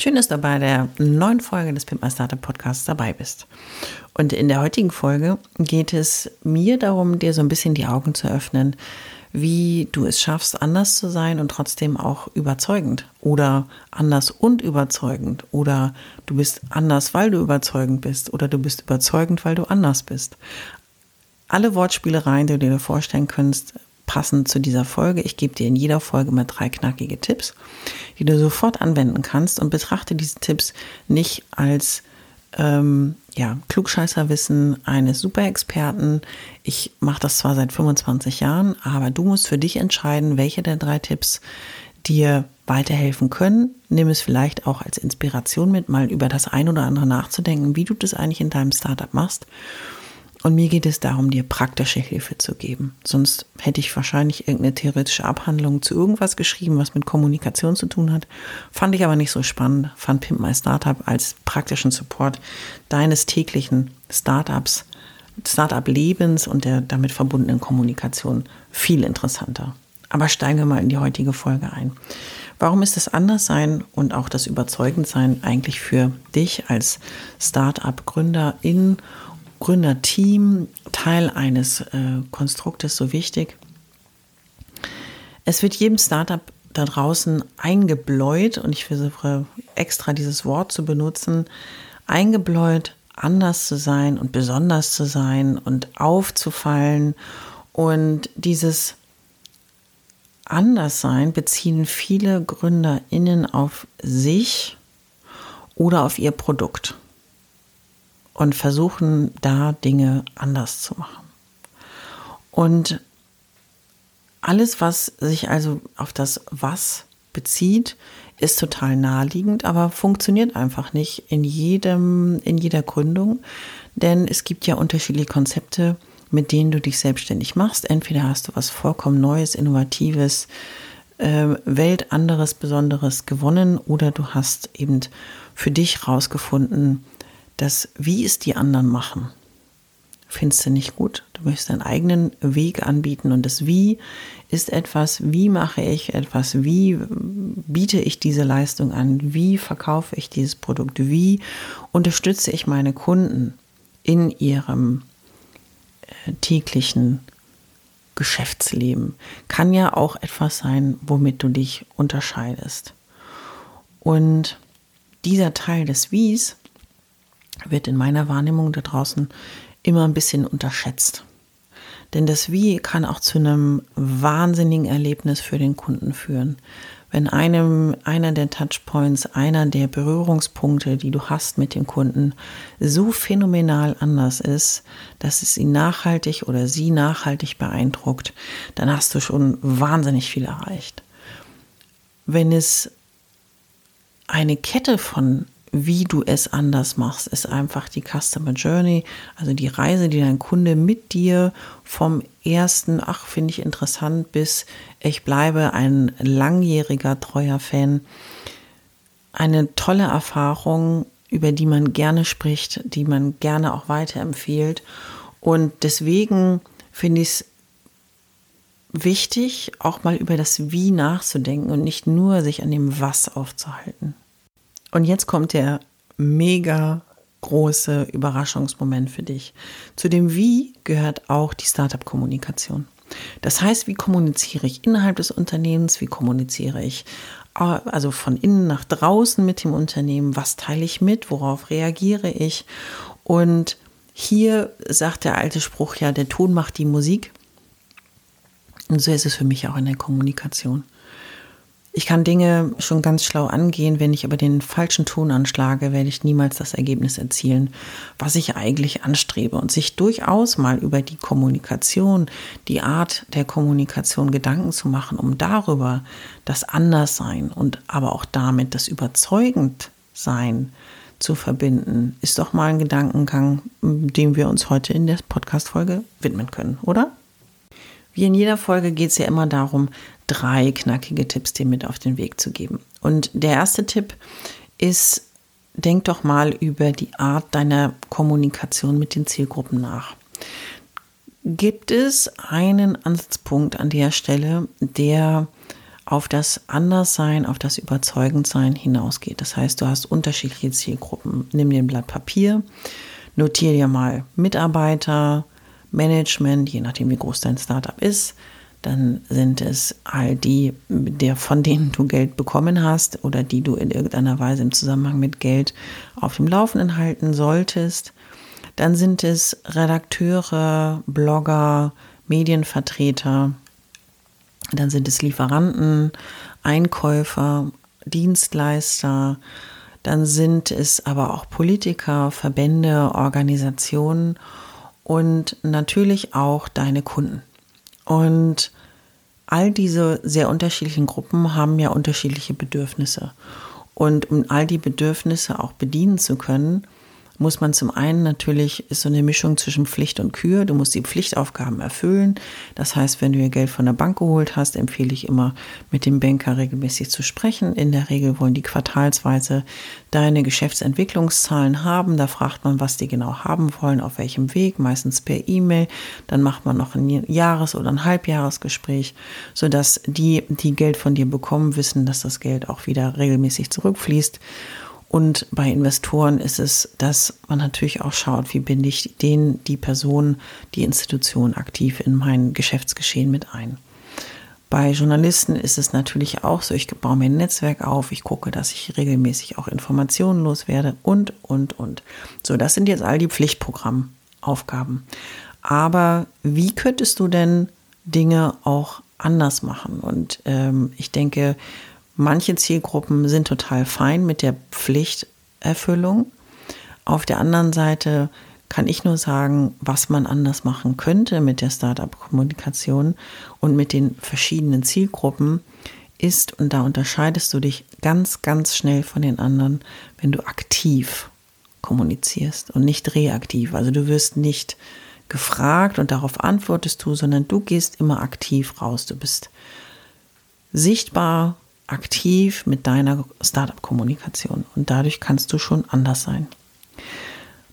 Schön, dass du bei der neuen Folge des Pimp My Startup Podcasts dabei bist. Und in der heutigen Folge geht es mir darum, dir so ein bisschen die Augen zu öffnen, wie du es schaffst, anders zu sein und trotzdem auch überzeugend oder anders und überzeugend oder du bist anders, weil du überzeugend bist oder du bist überzeugend, weil du anders bist. Alle Wortspielereien, die du dir vorstellen kannst, passen zu dieser Folge. Ich gebe dir in jeder Folge mal drei knackige Tipps, die du sofort anwenden kannst und betrachte diese Tipps nicht als ähm, ja, Klugscheißerwissen eines Superexperten. Ich mache das zwar seit 25 Jahren, aber du musst für dich entscheiden, welche der drei Tipps dir weiterhelfen können. Nimm es vielleicht auch als Inspiration mit, mal über das ein oder andere nachzudenken, wie du das eigentlich in deinem Startup machst und mir geht es darum, dir praktische Hilfe zu geben. Sonst hätte ich wahrscheinlich irgendeine theoretische Abhandlung zu irgendwas geschrieben, was mit Kommunikation zu tun hat. Fand ich aber nicht so spannend. Fand Pimp My Startup als praktischen Support deines täglichen Startups, Startup-Lebens und der damit verbundenen Kommunikation viel interessanter. Aber steigen wir mal in die heutige Folge ein. Warum ist das Anderssein und auch das Überzeugendsein eigentlich für dich als Startup-Gründer in Gründerteam, Teil eines äh, Konstruktes so wichtig. Es wird jedem Startup da draußen eingebläut, und ich versuche extra dieses Wort zu benutzen, eingebläut, anders zu sein und besonders zu sein und aufzufallen. Und dieses Anderssein beziehen viele GründerInnen auf sich oder auf ihr Produkt und versuchen da Dinge anders zu machen. Und alles, was sich also auf das Was bezieht, ist total naheliegend, aber funktioniert einfach nicht in jedem, in jeder Gründung, denn es gibt ja unterschiedliche Konzepte, mit denen du dich selbstständig machst. Entweder hast du was vollkommen Neues, Innovatives, äh, Weltanderes, Besonderes gewonnen oder du hast eben für dich rausgefunden, das Wie es die anderen machen, findest du nicht gut. Du möchtest deinen eigenen Weg anbieten und das Wie ist etwas, wie mache ich etwas, wie biete ich diese Leistung an, wie verkaufe ich dieses Produkt, wie unterstütze ich meine Kunden in ihrem äh, täglichen Geschäftsleben. Kann ja auch etwas sein, womit du dich unterscheidest. Und dieser Teil des Wies wird in meiner Wahrnehmung da draußen immer ein bisschen unterschätzt. Denn das Wie kann auch zu einem wahnsinnigen Erlebnis für den Kunden führen. Wenn einem einer der Touchpoints, einer der Berührungspunkte, die du hast mit dem Kunden, so phänomenal anders ist, dass es ihn nachhaltig oder sie nachhaltig beeindruckt, dann hast du schon wahnsinnig viel erreicht. Wenn es eine Kette von wie du es anders machst, ist einfach die Customer Journey, also die Reise, die dein Kunde mit dir vom ersten, ach, finde ich interessant, bis ich bleibe ein langjähriger, treuer Fan. Eine tolle Erfahrung, über die man gerne spricht, die man gerne auch weiterempfiehlt. Und deswegen finde ich es wichtig, auch mal über das Wie nachzudenken und nicht nur sich an dem Was aufzuhalten. Und jetzt kommt der mega große Überraschungsmoment für dich. Zu dem Wie gehört auch die Startup-Kommunikation. Das heißt, wie kommuniziere ich innerhalb des Unternehmens, wie kommuniziere ich äh, also von innen nach draußen mit dem Unternehmen, was teile ich mit, worauf reagiere ich. Und hier sagt der alte Spruch ja, der Ton macht die Musik. Und so ist es für mich auch in der Kommunikation. Ich kann Dinge schon ganz schlau angehen, wenn ich aber den falschen Ton anschlage, werde ich niemals das Ergebnis erzielen, was ich eigentlich anstrebe. Und sich durchaus mal über die Kommunikation, die Art der Kommunikation Gedanken zu machen, um darüber das Anderssein und aber auch damit das Überzeugendsein zu verbinden, ist doch mal ein Gedankengang, dem wir uns heute in der Podcast-Folge widmen können, oder? Wie in jeder Folge geht es ja immer darum, drei knackige Tipps dir mit auf den Weg zu geben. Und der erste Tipp ist, denk doch mal über die Art deiner Kommunikation mit den Zielgruppen nach. Gibt es einen Ansatzpunkt an der Stelle, der auf das Anderssein, auf das Überzeugendsein hinausgeht? Das heißt, du hast unterschiedliche Zielgruppen. Nimm dir ein Blatt Papier, notiere dir mal Mitarbeiter, Management, je nachdem wie groß dein Startup ist, dann sind es all die, der, von denen du Geld bekommen hast oder die du in irgendeiner Weise im Zusammenhang mit Geld auf dem Laufenden halten solltest. Dann sind es Redakteure, Blogger, Medienvertreter. Dann sind es Lieferanten, Einkäufer, Dienstleister. Dann sind es aber auch Politiker, Verbände, Organisationen und natürlich auch deine Kunden. Und all diese sehr unterschiedlichen Gruppen haben ja unterschiedliche Bedürfnisse. Und um all die Bedürfnisse auch bedienen zu können, muss man zum einen natürlich, ist so eine Mischung zwischen Pflicht und Kür. Du musst die Pflichtaufgaben erfüllen. Das heißt, wenn du ihr Geld von der Bank geholt hast, empfehle ich immer, mit dem Banker regelmäßig zu sprechen. In der Regel wollen die quartalsweise deine Geschäftsentwicklungszahlen haben. Da fragt man, was die genau haben wollen, auf welchem Weg, meistens per E-Mail. Dann macht man noch ein Jahres- oder ein Halbjahresgespräch, sodass die, die Geld von dir bekommen, wissen, dass das Geld auch wieder regelmäßig zurückfließt. Und bei Investoren ist es, dass man natürlich auch schaut, wie binde ich den, die Person, die Institution aktiv in mein Geschäftsgeschehen mit ein. Bei Journalisten ist es natürlich auch so, ich baue mir ein Netzwerk auf, ich gucke, dass ich regelmäßig auch Informationen loswerde und, und, und. So, das sind jetzt all die Pflichtprogrammaufgaben. Aber wie könntest du denn Dinge auch anders machen? Und ähm, ich denke, Manche Zielgruppen sind total fein mit der Pflichterfüllung. Auf der anderen Seite kann ich nur sagen, was man anders machen könnte mit der Startup-Kommunikation und mit den verschiedenen Zielgruppen ist, und da unterscheidest du dich ganz, ganz schnell von den anderen, wenn du aktiv kommunizierst und nicht reaktiv. Also du wirst nicht gefragt und darauf antwortest du, sondern du gehst immer aktiv raus. Du bist sichtbar, aktiv mit deiner Startup-Kommunikation und dadurch kannst du schon anders sein.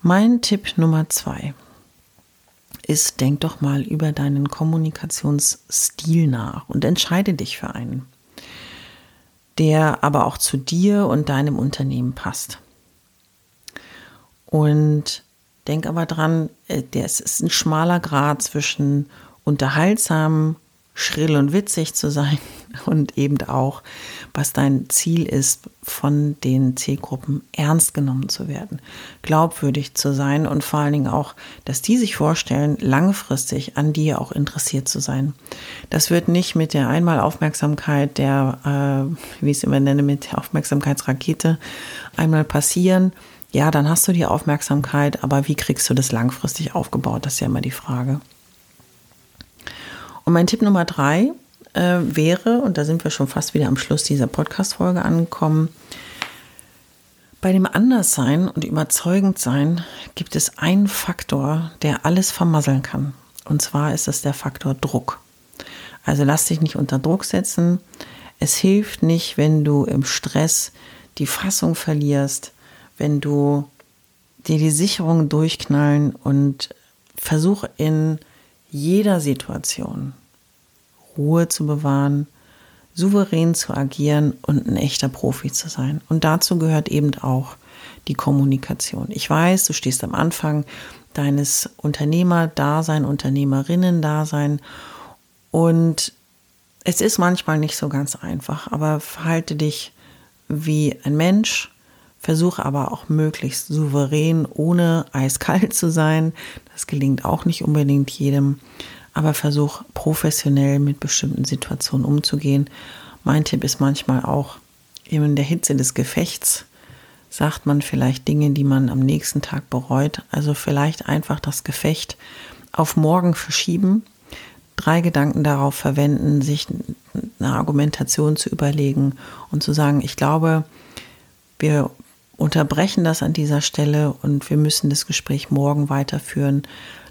Mein Tipp Nummer zwei ist, denk doch mal über deinen Kommunikationsstil nach und entscheide dich für einen, der aber auch zu dir und deinem Unternehmen passt. Und denk aber dran, äh, es ist ein schmaler Grad zwischen unterhaltsam, schrill und witzig zu sein und eben auch, was dein Ziel ist, von den Zielgruppen ernst genommen zu werden, glaubwürdig zu sein und vor allen Dingen auch, dass die sich vorstellen, langfristig an dir auch interessiert zu sein. Das wird nicht mit der Einmalaufmerksamkeit, der, äh, wie ich es immer nenne, mit der Aufmerksamkeitsrakete einmal passieren. Ja, dann hast du die Aufmerksamkeit, aber wie kriegst du das langfristig aufgebaut? Das ist ja immer die Frage. Und mein Tipp Nummer drei äh, wäre, und da sind wir schon fast wieder am Schluss dieser Podcast-Folge angekommen, bei dem Anderssein und Überzeugendsein gibt es einen Faktor, der alles vermasseln kann. Und zwar ist es der Faktor Druck. Also lass dich nicht unter Druck setzen. Es hilft nicht, wenn du im Stress die Fassung verlierst, wenn du dir die Sicherungen durchknallen und versuch in jeder Situation Ruhe zu bewahren, souverän zu agieren und ein echter Profi zu sein. Und dazu gehört eben auch die Kommunikation. Ich weiß, du stehst am Anfang deines Unternehmerdasein, Unternehmerinnen-Dasein und es ist manchmal nicht so ganz einfach, aber verhalte dich wie ein Mensch, versuche aber auch möglichst souverän, ohne eiskalt zu sein. Das gelingt auch nicht unbedingt jedem aber versuch professionell mit bestimmten Situationen umzugehen. Mein Tipp ist manchmal auch, in der Hitze des Gefechts sagt man vielleicht Dinge, die man am nächsten Tag bereut. Also vielleicht einfach das Gefecht auf morgen verschieben, drei Gedanken darauf verwenden, sich eine Argumentation zu überlegen und zu sagen, ich glaube, wir unterbrechen das an dieser Stelle und wir müssen das Gespräch morgen weiterführen.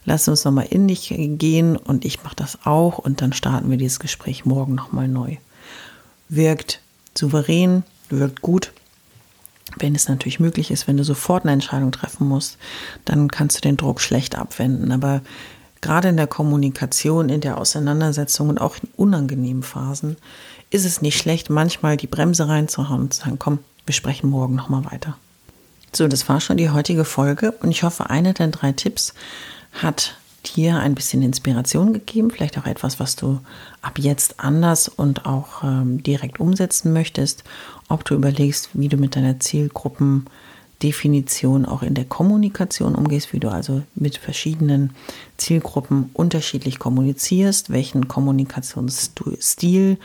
Lass uns nochmal in dich gehen und ich mache das auch und dann starten wir dieses Gespräch morgen nochmal neu. Wirkt souverän, wirkt gut. Wenn es natürlich möglich ist, wenn du sofort eine Entscheidung treffen musst, dann kannst du den Druck schlecht abwenden. Aber gerade in der Kommunikation, in der Auseinandersetzung und auch in unangenehmen Phasen ist es nicht schlecht, manchmal die Bremse reinzuhauen und zu sagen, komm, wir sprechen morgen nochmal weiter. So, das war schon die heutige Folge und ich hoffe, eine der drei Tipps hat dir ein bisschen Inspiration gegeben, vielleicht auch etwas, was du ab jetzt anders und auch ähm, direkt umsetzen möchtest, ob du überlegst, wie du mit deiner Zielgruppendefinition auch in der Kommunikation umgehst, wie du also mit verschiedenen Zielgruppen unterschiedlich kommunizierst, welchen Kommunikationsstil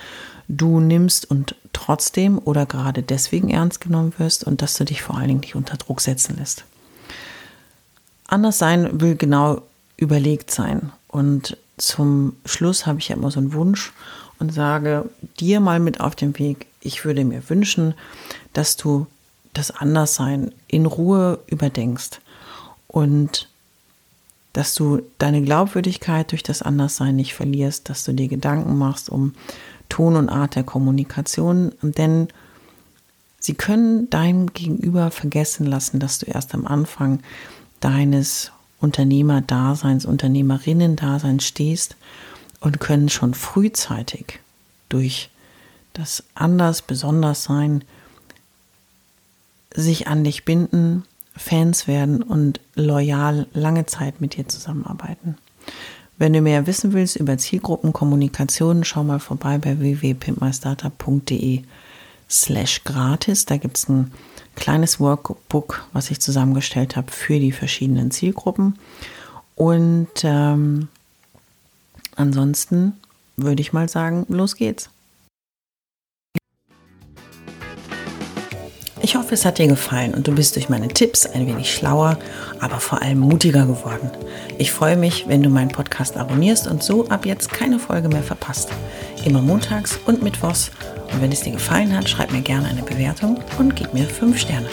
du nimmst und trotzdem oder gerade deswegen ernst genommen wirst und dass du dich vor allen Dingen nicht unter Druck setzen lässt. Anders sein will genau überlegt sein. Und zum Schluss habe ich ja immer so einen Wunsch und sage dir mal mit auf den Weg, ich würde mir wünschen, dass du das Anderssein in Ruhe überdenkst und dass du deine Glaubwürdigkeit durch das Anderssein nicht verlierst, dass du dir Gedanken machst um Ton und Art der Kommunikation, denn sie können dein Gegenüber vergessen lassen, dass du erst am Anfang deines Unternehmerdaseins, Unternehmerinnen-Daseins stehst und können schon frühzeitig durch das anders, besonders sein, sich an dich binden, Fans werden und loyal lange Zeit mit dir zusammenarbeiten. Wenn du mehr wissen willst über Zielgruppenkommunikation, schau mal vorbei bei www.pimpmystartup.de slash gratis. Da gibt es ein kleines Workbook, was ich zusammengestellt habe für die verschiedenen Zielgruppen. Und ähm, ansonsten würde ich mal sagen, los geht's. Ich hoffe, es hat dir gefallen und du bist durch meine Tipps ein wenig schlauer, aber vor allem mutiger geworden. Ich freue mich, wenn du meinen Podcast abonnierst und so ab jetzt keine Folge mehr verpasst. Immer montags und mittwochs. Und wenn es dir gefallen hat, schreib mir gerne eine Bewertung und gib mir 5 Sterne.